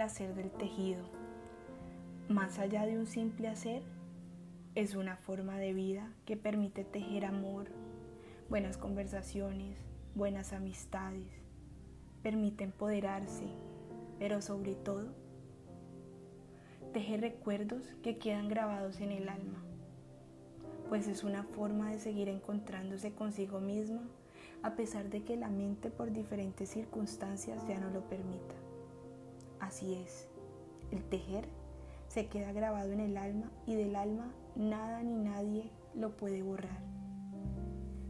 el hacer del tejido. Más allá de un simple hacer, es una forma de vida que permite tejer amor, buenas conversaciones, buenas amistades, permite empoderarse, pero sobre todo, tejer recuerdos que quedan grabados en el alma, pues es una forma de seguir encontrándose consigo misma a pesar de que la mente por diferentes circunstancias ya no lo permita. Así es, el tejer se queda grabado en el alma y del alma nada ni nadie lo puede borrar.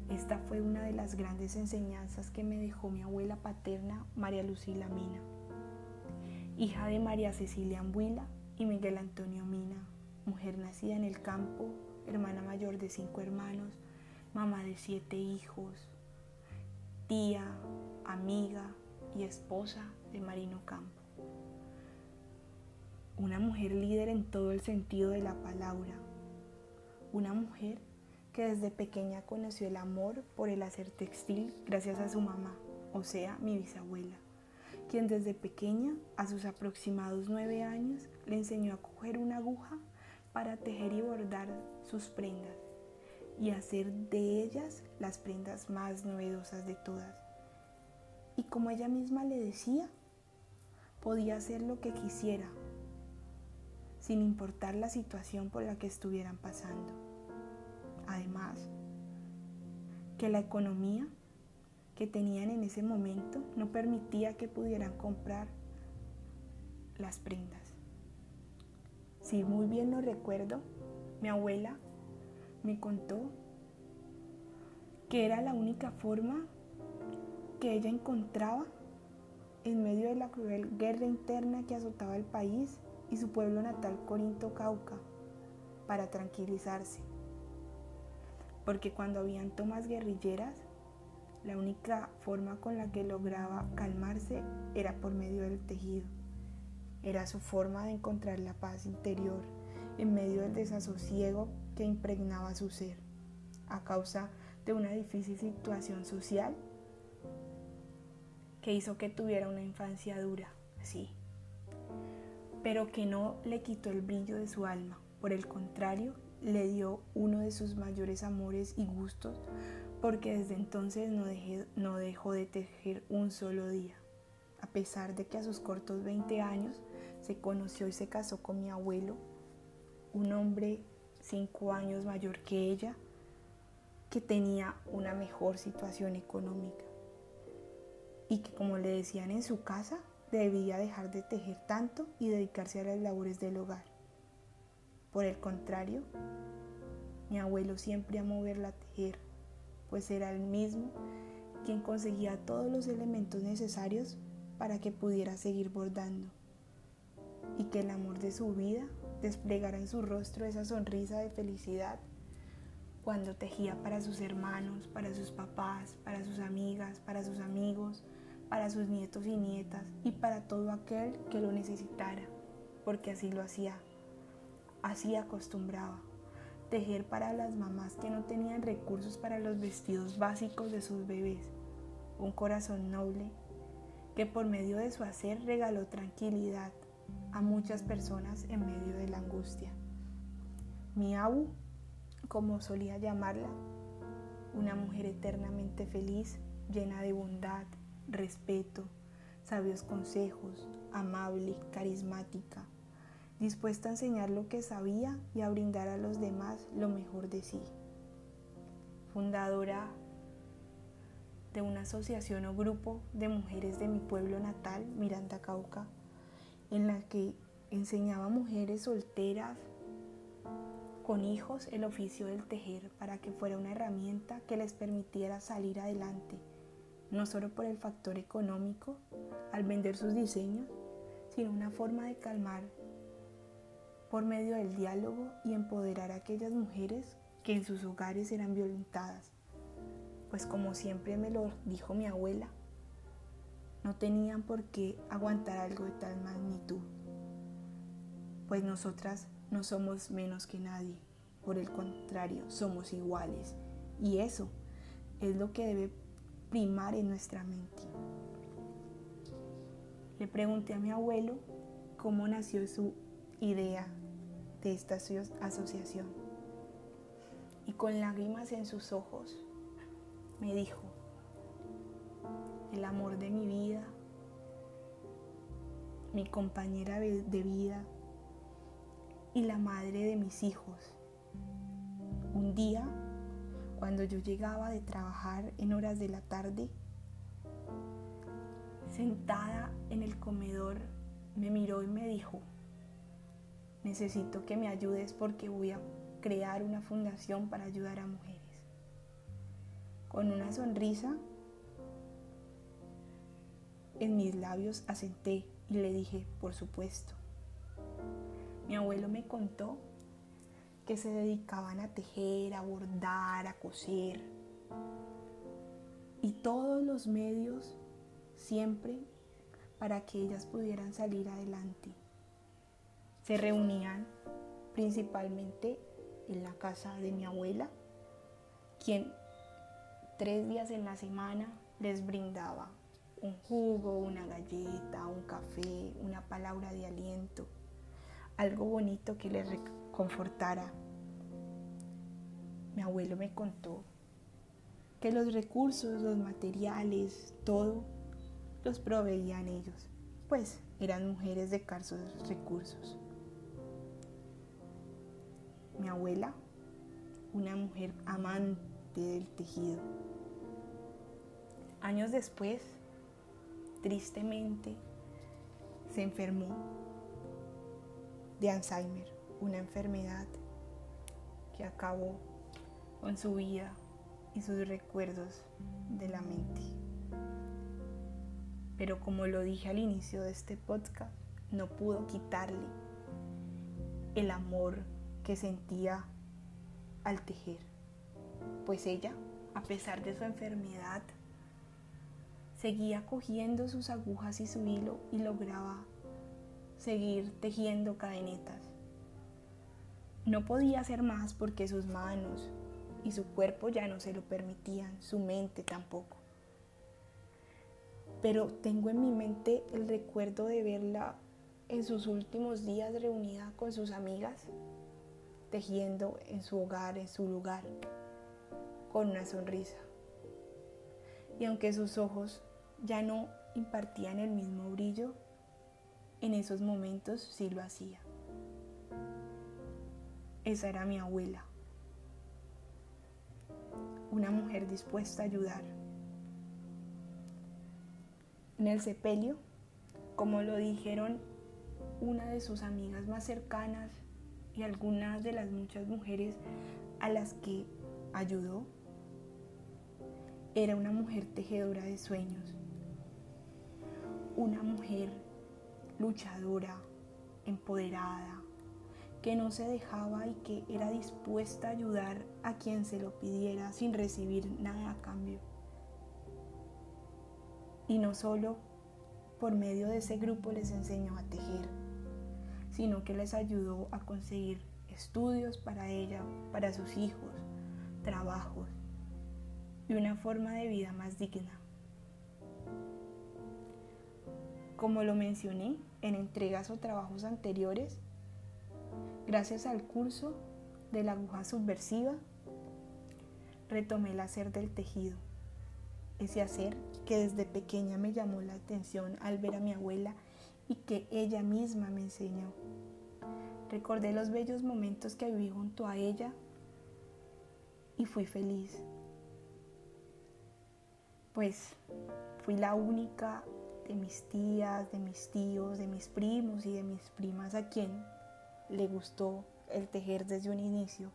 Esta fue una de las grandes enseñanzas que me dejó mi abuela paterna, María Lucila Mina, hija de María Cecilia Ambuila y Miguel Antonio Mina, mujer nacida en el campo, hermana mayor de cinco hermanos, mamá de siete hijos, tía, amiga y esposa de Marino Campo. Una mujer líder en todo el sentido de la palabra, una mujer que desde pequeña conoció el amor por el hacer textil gracias a su mamá, o sea, mi bisabuela, quien desde pequeña, a sus aproximados nueve años, le enseñó a coger una aguja para tejer y bordar sus prendas y hacer de ellas las prendas más novedosas de todas. Y como ella misma le decía, podía hacer lo que quisiera, sin importar la situación por la que estuvieran pasando. Además, que la economía que tenían en ese momento no permitía que pudieran comprar las prendas. Si muy bien lo recuerdo, mi abuela me contó que era la única forma que ella encontraba en medio de la cruel guerra interna que azotaba el país y su pueblo natal Corinto Cauca para tranquilizarse. Porque cuando habían tomas guerrilleras, la única forma con la que lograba calmarse era por medio del tejido. Era su forma de encontrar la paz interior en medio del desasosiego que impregnaba su ser a causa de una difícil situación social que hizo que tuviera una infancia dura, sí, pero que no le quitó el brillo de su alma. Por el contrario, le dio uno de sus mayores amores y gustos, porque desde entonces no, no dejó de tejer un solo día. A pesar de que a sus cortos 20 años se conoció y se casó con mi abuelo, un hombre cinco años mayor que ella, que tenía una mejor situación económica y que como le decían en su casa, debía dejar de tejer tanto y dedicarse a las labores del hogar. Por el contrario, mi abuelo siempre amó verla a tejer, pues era el mismo quien conseguía todos los elementos necesarios para que pudiera seguir bordando y que el amor de su vida desplegara en su rostro esa sonrisa de felicidad cuando tejía para sus hermanos, para sus papás, para sus amigas, para sus amigos, para sus nietos y nietas y para todo aquel que lo necesitara, porque así lo hacía, así acostumbraba. Tejer para las mamás que no tenían recursos para los vestidos básicos de sus bebés. Un corazón noble que por medio de su hacer regaló tranquilidad a muchas personas en medio de la angustia. Mi abu, como solía llamarla, una mujer eternamente feliz, llena de bondad, respeto, sabios consejos, amable, carismática, dispuesta a enseñar lo que sabía y a brindar a los demás lo mejor de sí. Fundadora de una asociación o grupo de mujeres de mi pueblo natal, Miranda Cauca, en la que enseñaba a mujeres solteras con hijos el oficio del tejer para que fuera una herramienta que les permitiera salir adelante no solo por el factor económico al vender sus diseños, sino una forma de calmar por medio del diálogo y empoderar a aquellas mujeres que en sus hogares eran violentadas. Pues como siempre me lo dijo mi abuela, no tenían por qué aguantar algo de tal magnitud. Pues nosotras no somos menos que nadie, por el contrario, somos iguales. Y eso es lo que debe primar en nuestra mente. Le pregunté a mi abuelo cómo nació su idea de esta asociación. Y con lágrimas en sus ojos me dijo, el amor de mi vida, mi compañera de vida y la madre de mis hijos. Un día, cuando yo llegaba de trabajar en horas de la tarde, sentada en el comedor, me miró y me dijo, necesito que me ayudes porque voy a crear una fundación para ayudar a mujeres. Con una sonrisa en mis labios asenté y le dije, por supuesto. Mi abuelo me contó que se dedicaban a tejer, a bordar, a coser. Y todos los medios siempre para que ellas pudieran salir adelante. Se reunían principalmente en la casa de mi abuela, quien tres días en la semana les brindaba un jugo, una galleta, un café, una palabra de aliento, algo bonito que les reconfortara. Mi abuelo me contó que los recursos, los materiales, todo, los proveían ellos, pues eran mujeres de escasos recursos. Mi abuela, una mujer amante del tejido. Años después, tristemente, se enfermó de Alzheimer, una enfermedad que acabó con su vida y sus recuerdos de la mente. Pero como lo dije al inicio de este podcast, no pudo quitarle el amor que sentía al tejer. Pues ella, a pesar de su enfermedad, seguía cogiendo sus agujas y su hilo y lograba seguir tejiendo cadenetas. No podía hacer más porque sus manos, y su cuerpo ya no se lo permitían, su mente tampoco. Pero tengo en mi mente el recuerdo de verla en sus últimos días reunida con sus amigas, tejiendo en su hogar, en su lugar, con una sonrisa. Y aunque sus ojos ya no impartían el mismo brillo, en esos momentos sí lo hacía. Esa era mi abuela una mujer dispuesta a ayudar. En el sepelio, como lo dijeron una de sus amigas más cercanas y algunas de las muchas mujeres a las que ayudó, era una mujer tejedora de sueños, una mujer luchadora, empoderada, que no se dejaba y que era dispuesta a ayudar a quien se lo pidiera sin recibir nada a cambio. Y no solo por medio de ese grupo les enseñó a tejer, sino que les ayudó a conseguir estudios para ella, para sus hijos, trabajos y una forma de vida más digna. Como lo mencioné en entregas o trabajos anteriores, Gracias al curso de la aguja subversiva, retomé el hacer del tejido. Ese hacer que desde pequeña me llamó la atención al ver a mi abuela y que ella misma me enseñó. Recordé los bellos momentos que viví junto a ella y fui feliz. Pues fui la única de mis tías, de mis tíos, de mis primos y de mis primas a quien le gustó el tejer desde un inicio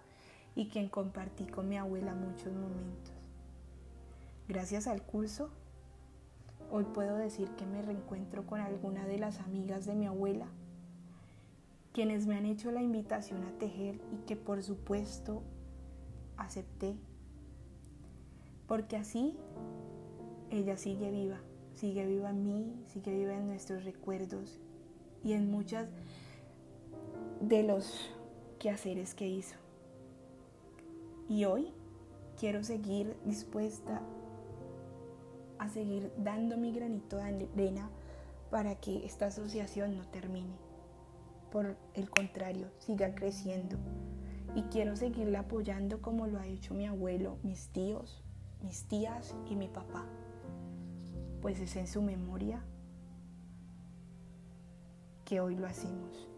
y quien compartí con mi abuela muchos momentos. Gracias al curso, hoy puedo decir que me reencuentro con alguna de las amigas de mi abuela, quienes me han hecho la invitación a tejer y que por supuesto acepté, porque así ella sigue viva, sigue viva en mí, sigue viva en nuestros recuerdos y en muchas de los quehaceres que hizo. Y hoy quiero seguir dispuesta a seguir dando mi granito de arena para que esta asociación no termine, por el contrario, siga creciendo. Y quiero seguirla apoyando como lo ha hecho mi abuelo, mis tíos, mis tías y mi papá. Pues es en su memoria que hoy lo hacemos.